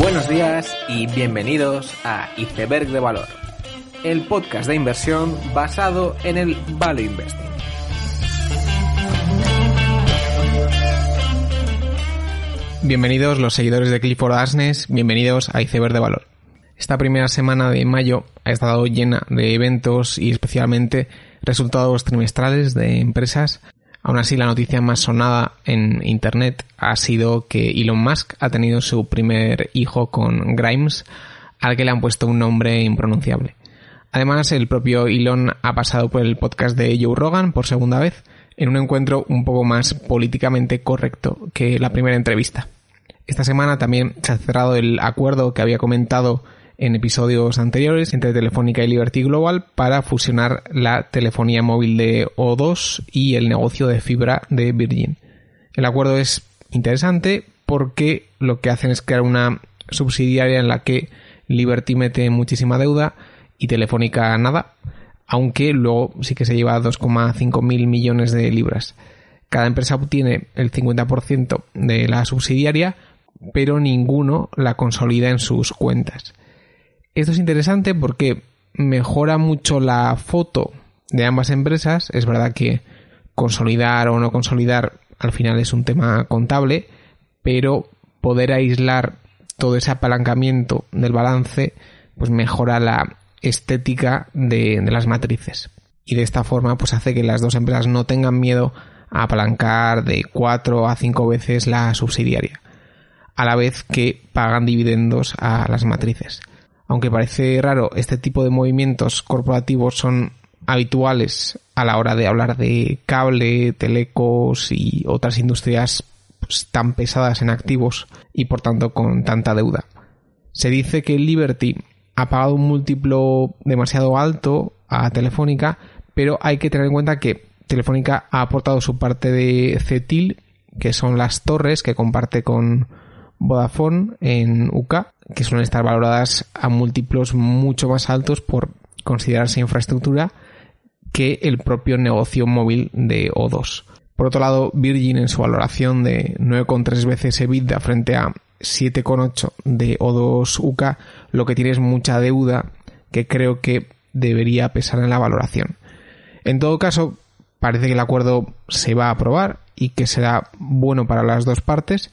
Buenos días y bienvenidos a Iceberg de Valor, el podcast de inversión basado en el Value Investing. Bienvenidos los seguidores de Clifford Asnes, bienvenidos a Iceberg de Valor. Esta primera semana de mayo ha estado llena de eventos y especialmente resultados trimestrales de empresas. Aún así, la noticia más sonada en Internet ha sido que Elon Musk ha tenido su primer hijo con Grimes, al que le han puesto un nombre impronunciable. Además, el propio Elon ha pasado por el podcast de Joe Rogan por segunda vez, en un encuentro un poco más políticamente correcto que la primera entrevista. Esta semana también se ha cerrado el acuerdo que había comentado en episodios anteriores entre Telefónica y Liberty Global para fusionar la telefonía móvil de O2 y el negocio de fibra de Virgin. El acuerdo es interesante porque lo que hacen es crear una subsidiaria en la que Liberty mete muchísima deuda y Telefónica nada, aunque luego sí que se lleva 2,5 mil millones de libras. Cada empresa obtiene el 50% de la subsidiaria, pero ninguno la consolida en sus cuentas. Esto es interesante porque mejora mucho la foto de ambas empresas. Es verdad que consolidar o no consolidar al final es un tema contable, pero poder aislar todo ese apalancamiento del balance pues mejora la estética de, las matrices. Y de esta forma pues hace que las dos empresas no tengan miedo a apalancar de 4 a 5 veces la subsidiaria, a la vez que pagan dividendos a las matrices. Aunque parece raro, este tipo de movimientos corporativos son habituales a la hora de hablar de cable, telecos y otras industrias pues, tan pesadas en activos y por tanto con tanta deuda. Se dice que Liberty ha pagado un múltiplo demasiado alto a Telefónica, pero hay que tener en cuenta que Telefónica ha aportado su parte de CETIL, que son las torres que comparte con Vodafone en UK, que suelen estar valoradas a múltiplos mucho más altos por considerarse infraestructura que el propio negocio móvil de O2. Por otro lado, Virgin en su valoración de 9,3 veces EBITDA frente a 7,8 de O2 UK, lo que tiene es mucha deuda que creo que debería pesar en la valoración. En todo caso, parece que el acuerdo se va a aprobar y que será bueno para las dos partes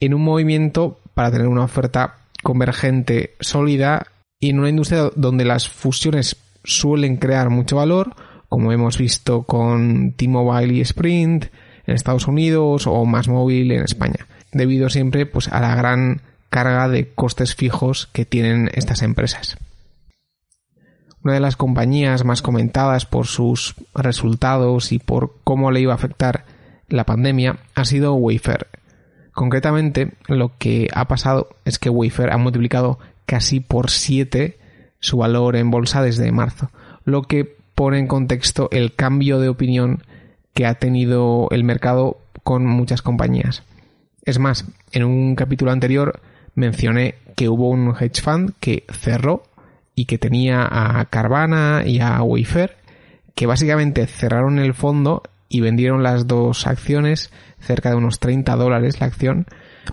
en un movimiento para tener una oferta convergente sólida y en una industria donde las fusiones suelen crear mucho valor, como hemos visto con T-Mobile y Sprint en Estados Unidos o Más Móvil en España, debido siempre pues a la gran carga de costes fijos que tienen estas empresas. Una de las compañías más comentadas por sus resultados y por cómo le iba a afectar la pandemia ha sido Wayfair, Concretamente, lo que ha pasado es que Wayfair ha multiplicado casi por 7 su valor en bolsa desde marzo, lo que pone en contexto el cambio de opinión que ha tenido el mercado con muchas compañías. Es más, en un capítulo anterior mencioné que hubo un hedge fund que cerró y que tenía a Carvana y a Wayfair que básicamente cerraron el fondo y vendieron las dos acciones cerca de unos 30 dólares la acción,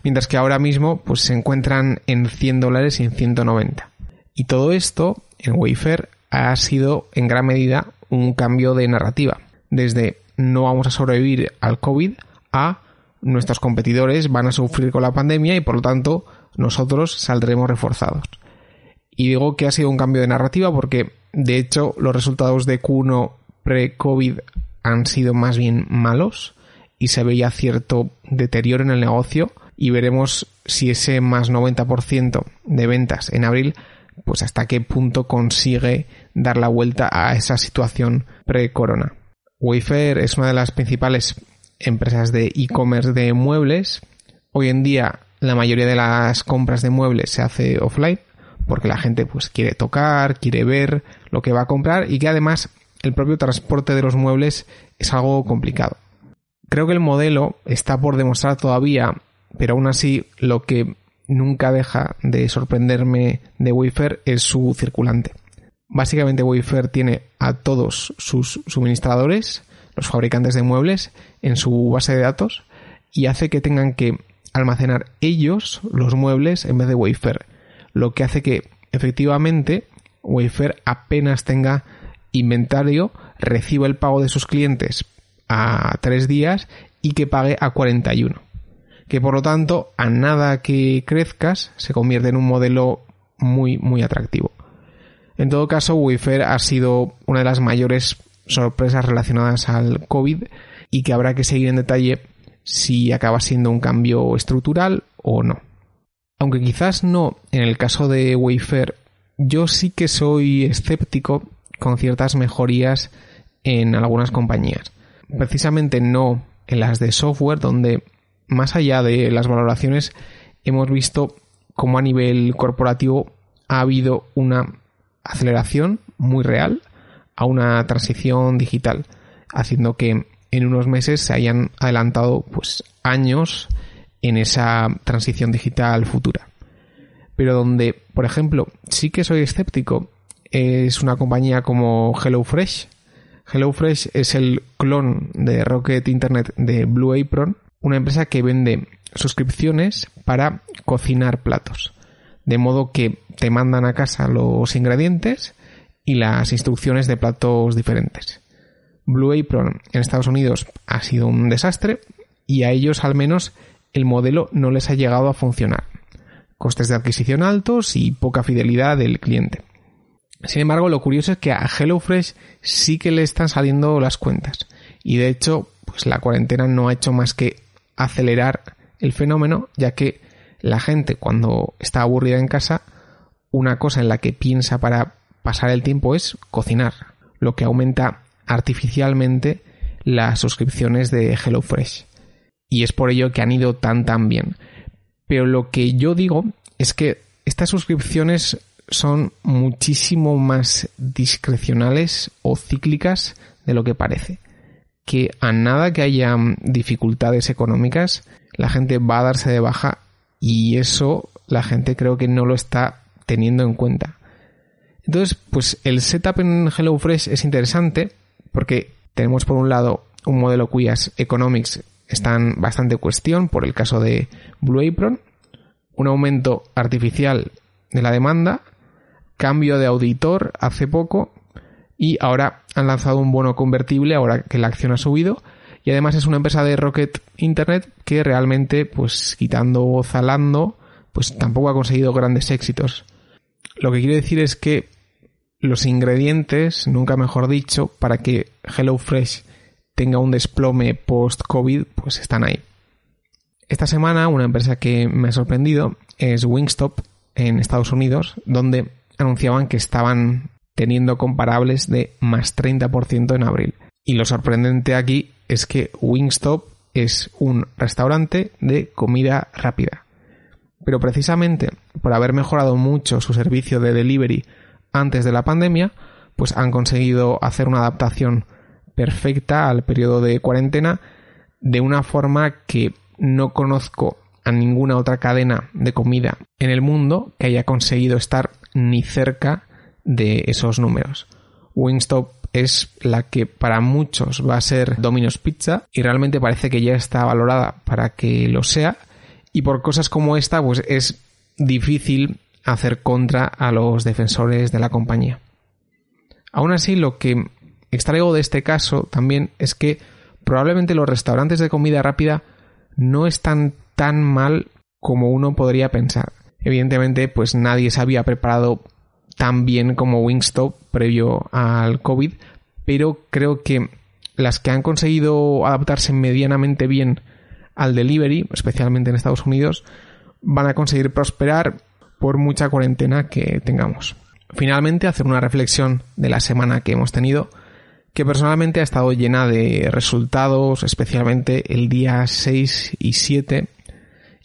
mientras que ahora mismo pues se encuentran en 100 dólares y en 190. Y todo esto en Wayfair ha sido en gran medida un cambio de narrativa, desde no vamos a sobrevivir al COVID a nuestros competidores van a sufrir con la pandemia y por lo tanto nosotros saldremos reforzados. Y digo que ha sido un cambio de narrativa porque de hecho los resultados de Q1 pre-COVID han sido más bien malos y se veía cierto deterioro en el negocio y veremos si ese más 90% de ventas en abril pues hasta qué punto consigue dar la vuelta a esa situación pre-corona. Wayfair es una de las principales empresas de e-commerce de muebles. Hoy en día la mayoría de las compras de muebles se hace offline porque la gente pues quiere tocar, quiere ver lo que va a comprar y que además el propio transporte de los muebles es algo complicado. Creo que el modelo está por demostrar todavía, pero aún así lo que nunca deja de sorprenderme de Wayfair es su circulante. Básicamente Wayfair tiene a todos sus suministradores, los fabricantes de muebles, en su base de datos y hace que tengan que almacenar ellos los muebles en vez de Wayfair, lo que hace que efectivamente Wayfair apenas tenga inventario, reciba el pago de sus clientes a tres días y que pague a 41. Que por lo tanto, a nada que crezcas, se convierte en un modelo muy, muy atractivo. En todo caso, Wayfair ha sido una de las mayores sorpresas relacionadas al COVID y que habrá que seguir en detalle si acaba siendo un cambio estructural o no. Aunque quizás no en el caso de Wayfair, yo sí que soy escéptico con ciertas mejorías en algunas compañías. Precisamente no en las de software, donde más allá de las valoraciones hemos visto cómo a nivel corporativo ha habido una aceleración muy real a una transición digital, haciendo que en unos meses se hayan adelantado pues años en esa transición digital futura. Pero donde, por ejemplo, sí que soy escéptico es una compañía como HelloFresh. HelloFresh es el clon de Rocket Internet de Blue Apron, una empresa que vende suscripciones para cocinar platos. De modo que te mandan a casa los ingredientes y las instrucciones de platos diferentes. Blue Apron en Estados Unidos ha sido un desastre y a ellos al menos el modelo no les ha llegado a funcionar. Costes de adquisición altos y poca fidelidad del cliente. Sin embargo, lo curioso es que a HelloFresh sí que le están saliendo las cuentas. Y de hecho, pues la cuarentena no ha hecho más que acelerar el fenómeno, ya que la gente cuando está aburrida en casa, una cosa en la que piensa para pasar el tiempo es cocinar, lo que aumenta artificialmente las suscripciones de HelloFresh. Y es por ello que han ido tan tan bien. Pero lo que yo digo es que estas suscripciones son muchísimo más discrecionales o cíclicas de lo que parece. Que a nada que haya dificultades económicas, la gente va a darse de baja y eso la gente creo que no lo está teniendo en cuenta. Entonces, pues el setup en HelloFresh es interesante porque tenemos por un lado un modelo cuyas economics están bastante cuestión por el caso de Blue Apron, un aumento artificial de la demanda, cambio de auditor hace poco y ahora han lanzado un bono convertible ahora que la acción ha subido y además es una empresa de Rocket Internet que realmente pues quitando Zalando pues tampoco ha conseguido grandes éxitos. Lo que quiero decir es que los ingredientes, nunca mejor dicho, para que HelloFresh tenga un desplome post-COVID, pues están ahí. Esta semana una empresa que me ha sorprendido es Wingstop en Estados Unidos, donde anunciaban que estaban teniendo comparables de más 30% en abril. Y lo sorprendente aquí es que Wingstop es un restaurante de comida rápida. Pero precisamente por haber mejorado mucho su servicio de delivery antes de la pandemia, pues han conseguido hacer una adaptación perfecta al periodo de cuarentena de una forma que no conozco a ninguna otra cadena de comida en el mundo que haya conseguido estar ni cerca de esos números. Wingstop es la que para muchos va a ser Domino's Pizza y realmente parece que ya está valorada para que lo sea y por cosas como esta pues es difícil hacer contra a los defensores de la compañía. Aún así, lo que extraigo de este caso también es que probablemente los restaurantes de comida rápida no están tan mal como uno podría pensar. Evidentemente, pues nadie se había preparado tan bien como Wingstop previo al COVID, pero creo que las que han conseguido adaptarse medianamente bien al delivery, especialmente en Estados Unidos, van a conseguir prosperar por mucha cuarentena que tengamos. Finalmente, hacer una reflexión de la semana que hemos tenido, que personalmente ha estado llena de resultados, especialmente el día 6 y 7.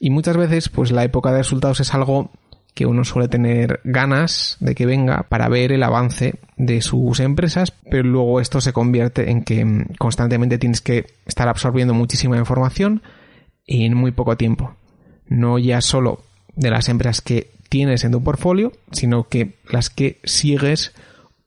Y muchas veces, pues la época de resultados es algo que uno suele tener ganas de que venga para ver el avance de sus empresas, pero luego esto se convierte en que constantemente tienes que estar absorbiendo muchísima información en muy poco tiempo. No ya solo de las empresas que tienes en tu portfolio, sino que las que sigues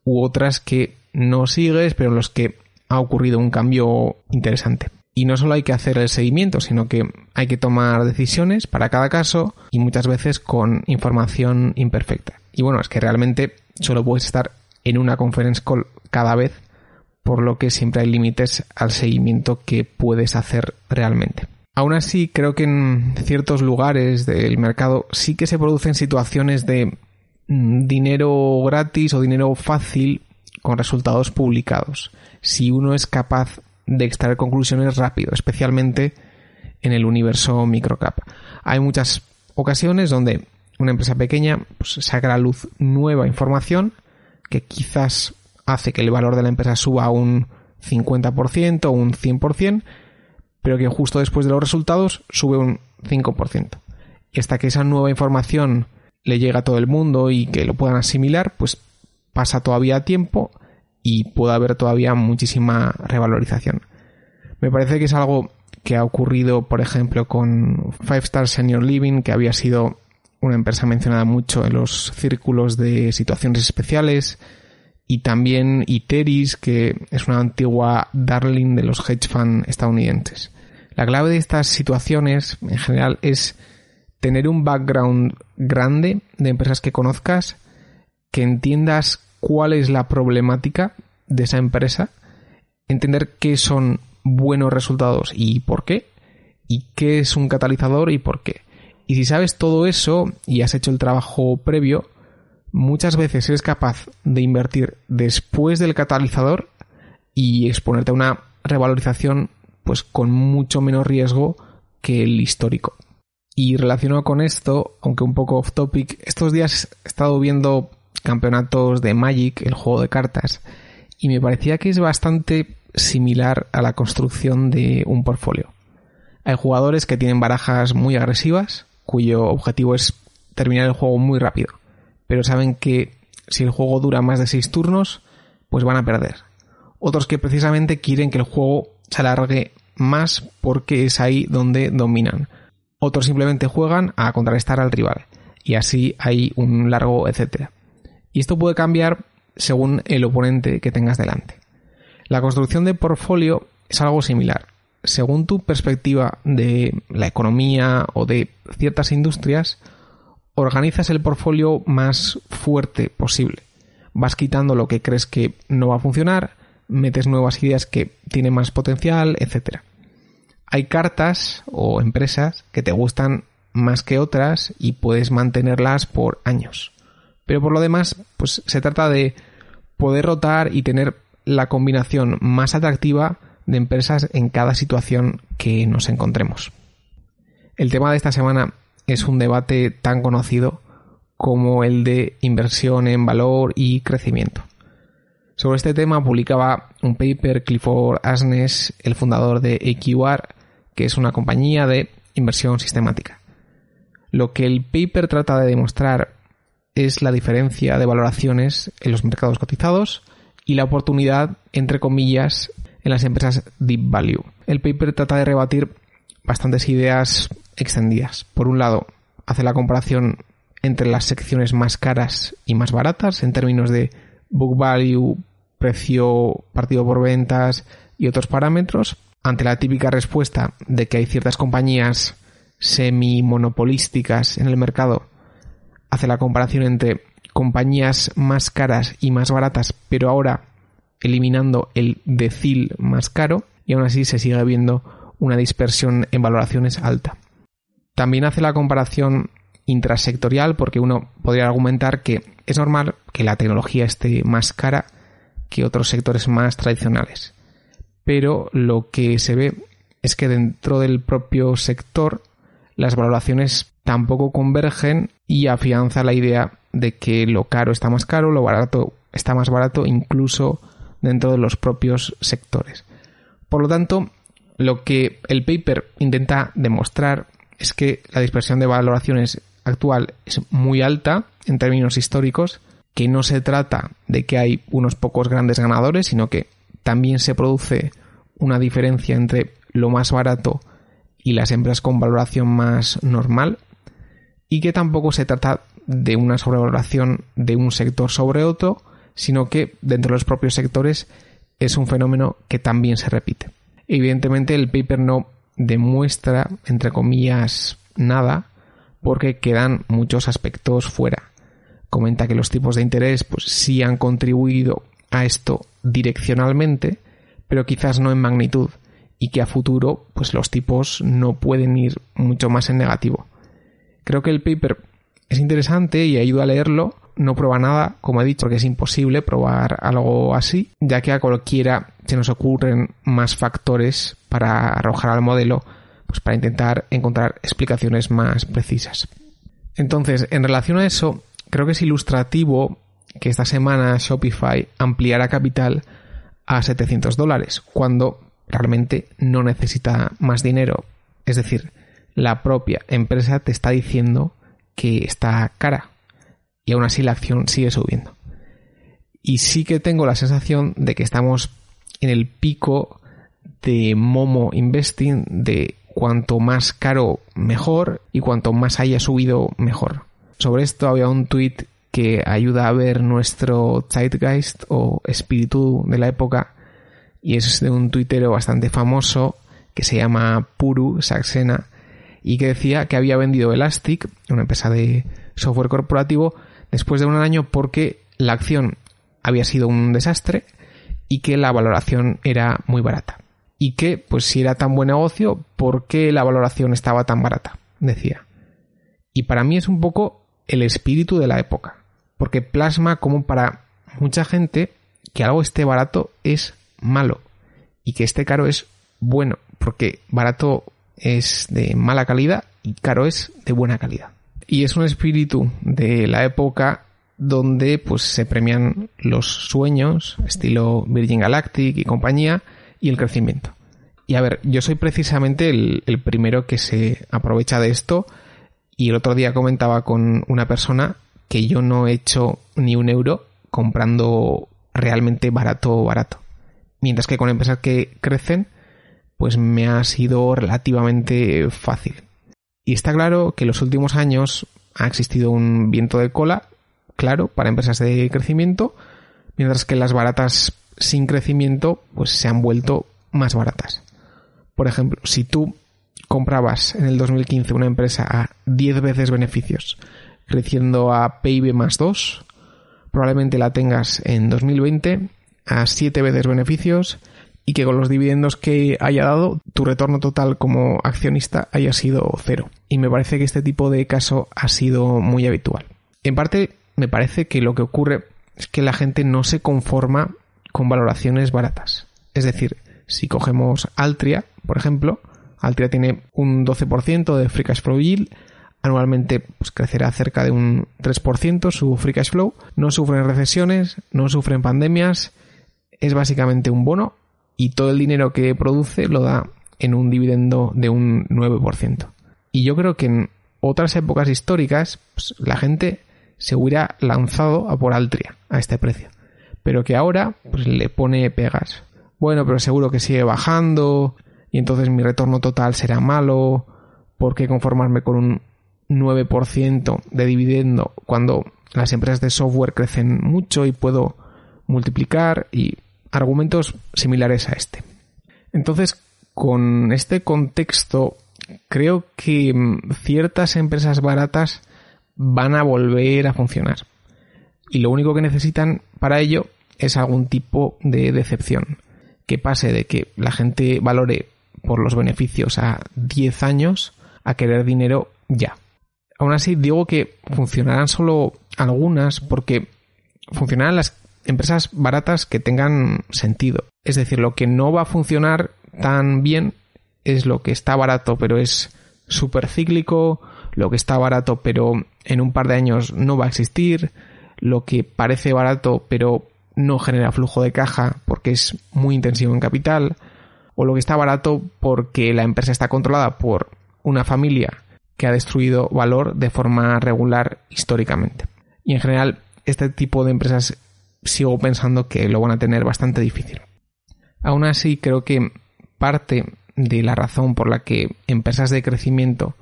u otras que no sigues, pero en los que ha ocurrido un cambio interesante. Y no solo hay que hacer el seguimiento, sino que hay que tomar decisiones para cada caso y muchas veces con información imperfecta. Y bueno, es que realmente solo puedes estar en una conference call cada vez, por lo que siempre hay límites al seguimiento que puedes hacer realmente. Aún así, creo que en ciertos lugares del mercado sí que se producen situaciones de mm, dinero gratis o dinero fácil con resultados publicados. Si uno es capaz de extraer conclusiones rápido, especialmente en el universo microcap. Hay muchas ocasiones donde una empresa pequeña pues, saca a la luz nueva información que quizás hace que el valor de la empresa suba un 50% o un 100%, pero que justo después de los resultados sube un 5%. Y hasta que esa nueva información le llega a todo el mundo y que lo puedan asimilar, pues pasa todavía tiempo y puede haber todavía muchísima revalorización. Me parece que es algo que ha ocurrido, por ejemplo, con Five Star Senior Living, que había sido una empresa mencionada mucho en los círculos de situaciones especiales, y también Iteris, que es una antigua darling de los hedge funds estadounidenses. La clave de estas situaciones, en general, es tener un background grande de empresas que conozcas, que entiendas cuál es la problemática de esa empresa, entender qué son buenos resultados y por qué, y qué es un catalizador y por qué. Y si sabes todo eso y has hecho el trabajo previo, muchas veces eres capaz de invertir después del catalizador y exponerte a una revalorización pues con mucho menos riesgo que el histórico. Y relacionado con esto, aunque un poco off topic, estos días he estado viendo campeonatos de Magic, el juego de cartas, y me parecía que es bastante similar a la construcción de un portfolio. Hay jugadores que tienen barajas muy agresivas, cuyo objetivo es terminar el juego muy rápido, pero saben que si el juego dura más de 6 turnos, pues van a perder. Otros que precisamente quieren que el juego se alargue más porque es ahí donde dominan. Otros simplemente juegan a contrarrestar al rival. Y así hay un largo etcétera. Y esto puede cambiar según el oponente que tengas delante. La construcción de portfolio es algo similar. Según tu perspectiva de la economía o de ciertas industrias, organizas el portfolio más fuerte posible. Vas quitando lo que crees que no va a funcionar, metes nuevas ideas que tienen más potencial, etc. Hay cartas o empresas que te gustan más que otras y puedes mantenerlas por años. Pero por lo demás, pues se trata de poder rotar y tener la combinación más atractiva de empresas en cada situación que nos encontremos. El tema de esta semana es un debate tan conocido como el de inversión en valor y crecimiento. Sobre este tema publicaba un paper Clifford Asnes, el fundador de EQR, que es una compañía de inversión sistemática. Lo que el paper trata de demostrar es la diferencia de valoraciones en los mercados cotizados y la oportunidad, entre comillas, en las empresas deep value. El paper trata de rebatir bastantes ideas extendidas. Por un lado, hace la comparación entre las secciones más caras y más baratas en términos de book value, precio partido por ventas y otros parámetros, ante la típica respuesta de que hay ciertas compañías semi-monopolísticas en el mercado hace la comparación entre compañías más caras y más baratas, pero ahora eliminando el decil más caro, y aún así se sigue viendo una dispersión en valoraciones alta. También hace la comparación intrasectorial porque uno podría argumentar que es normal que la tecnología esté más cara que otros sectores más tradicionales. Pero lo que se ve es que dentro del propio sector las valoraciones tampoco convergen y afianza la idea de que lo caro está más caro, lo barato está más barato, incluso dentro de los propios sectores. Por lo tanto, lo que el paper intenta demostrar es que la dispersión de valoraciones actual es muy alta en términos históricos, que no se trata de que hay unos pocos grandes ganadores, sino que también se produce una diferencia entre lo más barato y las empresas con valoración más normal y que tampoco se trata de una sobrevaloración de un sector sobre otro, sino que dentro de los propios sectores es un fenómeno que también se repite. Evidentemente el paper no demuestra, entre comillas, nada, porque quedan muchos aspectos fuera. Comenta que los tipos de interés pues sí han contribuido a esto direccionalmente, pero quizás no en magnitud, y que a futuro pues los tipos no pueden ir mucho más en negativo. Creo que el paper es interesante y ayuda a leerlo, no prueba nada, como he dicho, porque es imposible probar algo así, ya que a cualquiera se nos ocurren más factores para arrojar al modelo, pues para intentar encontrar explicaciones más precisas. Entonces, en relación a eso, creo que es ilustrativo que esta semana Shopify ampliara capital a 700 dólares, cuando realmente no necesita más dinero. Es decir, la propia empresa te está diciendo que está cara y aún así la acción sigue subiendo. Y sí que tengo la sensación de que estamos en el pico de Momo Investing de cuanto más caro mejor y cuanto más haya subido mejor. Sobre esto había un tweet que ayuda a ver nuestro zeitgeist o espíritu de la época y es de un tuitero bastante famoso que se llama Puru Saxena y que decía que había vendido Elastic, una empresa de software corporativo, después de un año porque la acción había sido un desastre y que la valoración era muy barata. Y que, pues si era tan buen negocio, ¿por qué la valoración estaba tan barata? Decía. Y para mí es un poco el espíritu de la época, porque plasma como para mucha gente que algo esté barato es malo y que esté caro es bueno, porque barato es de mala calidad y caro es de buena calidad. Y es un espíritu de la época donde pues se premian los sueños, estilo Virgin Galactic y compañía, y el crecimiento. Y a ver, yo soy precisamente el, el primero que se aprovecha de esto y el otro día comentaba con una persona que yo no he hecho ni un euro comprando realmente barato barato mientras que con empresas que crecen, pues me ha sido relativamente fácil. Y está claro que en los últimos años ha existido un viento de cola, claro, para empresas de crecimiento, mientras que las baratas sin crecimiento, pues se han vuelto más baratas. Por ejemplo, si tú comprabas en el 2015 una empresa a 10 veces beneficios, creciendo a PIB más 2, probablemente la tengas en 2020 a 7 veces beneficios y que con los dividendos que haya dado tu retorno total como accionista haya sido cero. Y me parece que este tipo de caso ha sido muy habitual. En parte me parece que lo que ocurre es que la gente no se conforma con valoraciones baratas. Es decir, si cogemos Altria, por ejemplo, Altria tiene un 12% de free cash flow yield, anualmente pues, crecerá cerca de un 3% su free cash flow, no sufren recesiones, no sufren pandemias, es básicamente un bono y todo el dinero que produce lo da en un dividendo de un 9%. Y yo creo que en otras épocas históricas pues, la gente se hubiera lanzado a por Altria a este precio. Pero que ahora pues, le pone pegas. Bueno, pero seguro que sigue bajando y entonces mi retorno total será malo. ¿Por qué conformarme con un 9% de dividendo cuando las empresas de software crecen mucho y puedo multiplicar y argumentos similares a este. Entonces, con este contexto, creo que mm, ciertas empresas baratas van a volver a funcionar. Y lo único que necesitan para ello es algún tipo de decepción. Que pase de que la gente valore por los beneficios a 10 años a querer dinero ya. Aún así, digo que funcionarán solo algunas porque funcionarán las empresas baratas que tengan sentido. Es decir, lo que no va a funcionar tan bien es lo que está barato pero es súper cíclico, lo que está barato pero en un par de años no va a existir, lo que parece barato pero no genera flujo de caja porque es muy intensivo en capital, o lo que está barato porque la empresa está controlada por una familia que ha destruido valor de forma regular históricamente. Y en general, este tipo de empresas sigo pensando que lo van a tener bastante difícil. Aún así, creo que parte de la razón por la que empresas de crecimiento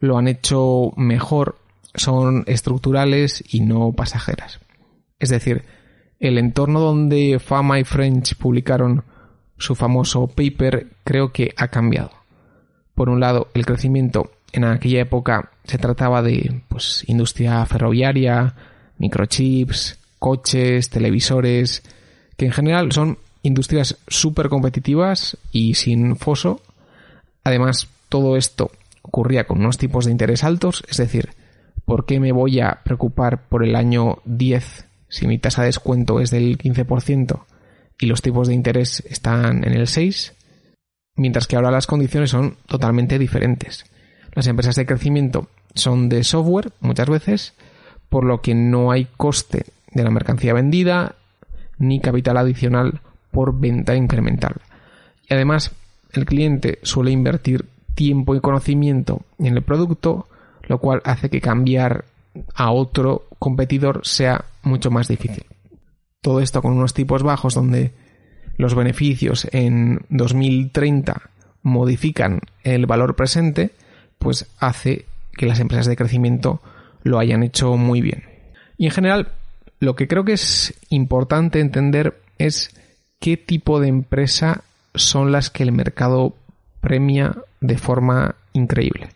lo han hecho mejor son estructurales y no pasajeras. Es decir, el entorno donde Fama y French publicaron su famoso paper, creo que ha cambiado. Por un lado, el crecimiento en aquella época se trataba de pues, industria ferroviaria, microchips, coches, televisores, que en general son industrias súper competitivas y sin foso. Además, todo esto ocurría con unos tipos de interés altos, es decir, ¿por qué me voy a preocupar por el año 10 si mi tasa de descuento es del 15% y los tipos de interés están en el 6? Mientras que ahora las condiciones son totalmente diferentes. Las empresas de crecimiento son de software muchas veces, por lo que no hay coste de la mercancía vendida ni capital adicional por venta incremental. Y además, el cliente suele invertir tiempo y conocimiento en el producto, lo cual hace que cambiar a otro competidor sea mucho más difícil. Todo esto con unos tipos bajos donde los beneficios en 2030 modifican el valor presente, pues hace que las empresas de crecimiento lo hayan hecho muy bien. Y en general, lo que creo que es importante entender es qué tipo de empresa son las que el mercado premia de forma increíble.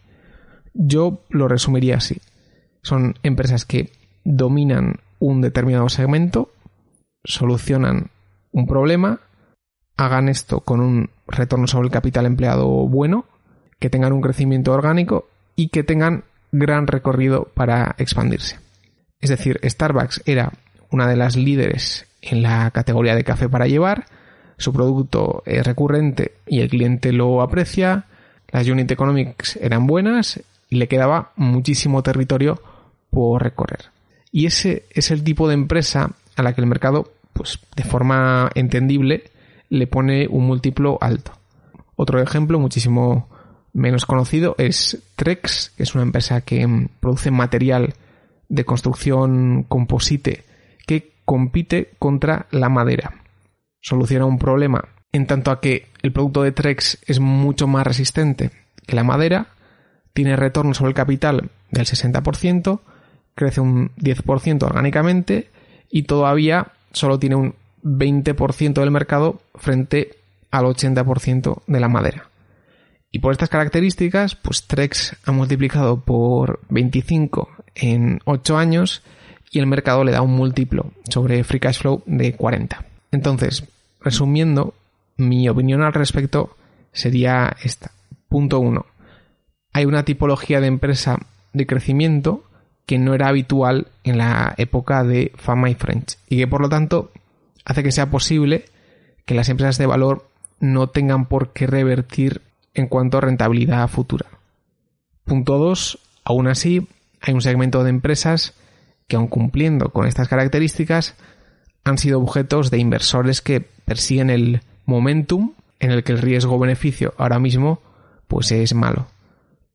Yo lo resumiría así. Son empresas que dominan un determinado segmento, solucionan un problema, hagan esto con un retorno sobre el capital empleado bueno, que tengan un crecimiento orgánico y que tengan gran recorrido para expandirse. Es decir, Starbucks era una de las líderes en la categoría de café para llevar, su producto es recurrente y el cliente lo aprecia, las unit economics eran buenas y le quedaba muchísimo territorio por recorrer. Y ese es el tipo de empresa a la que el mercado, pues de forma entendible, le pone un múltiplo alto. Otro ejemplo muchísimo menos conocido es Trex, que es una empresa que produce material de construcción composite que compite contra la madera. Soluciona un problema en tanto a que el producto de Trex es mucho más resistente que la madera, tiene retorno sobre el capital del 60%, crece un 10% orgánicamente y todavía solo tiene un 20% del mercado frente al 80% de la madera. Y por estas características, pues Trex ha multiplicado por 25 en 8 años y el mercado le da un múltiplo sobre free cash flow de 40. Entonces, resumiendo, mi opinión al respecto sería esta. Punto 1. Hay una tipología de empresa de crecimiento que no era habitual en la época de Fama y French y que por lo tanto hace que sea posible que las empresas de valor no tengan por qué revertir en cuanto a rentabilidad futura. Punto 2. Aún así, hay un segmento de empresas que aun cumpliendo con estas características han sido objetos de inversores que persiguen el momentum en el que el riesgo-beneficio ahora mismo pues es malo.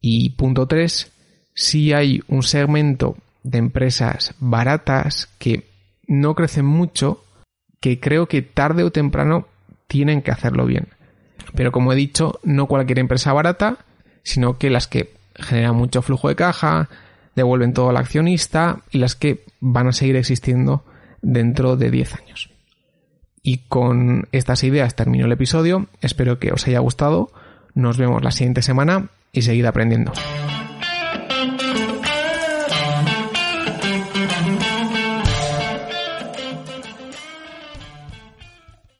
Y punto 3, si hay un segmento de empresas baratas que no crecen mucho, que creo que tarde o temprano tienen que hacerlo bien. Pero como he dicho, no cualquier empresa barata, sino que las que generan mucho flujo de caja, devuelven todo al accionista y las que van a seguir existiendo dentro de 10 años. Y con estas ideas termino el episodio. Espero que os haya gustado. Nos vemos la siguiente semana y seguid aprendiendo.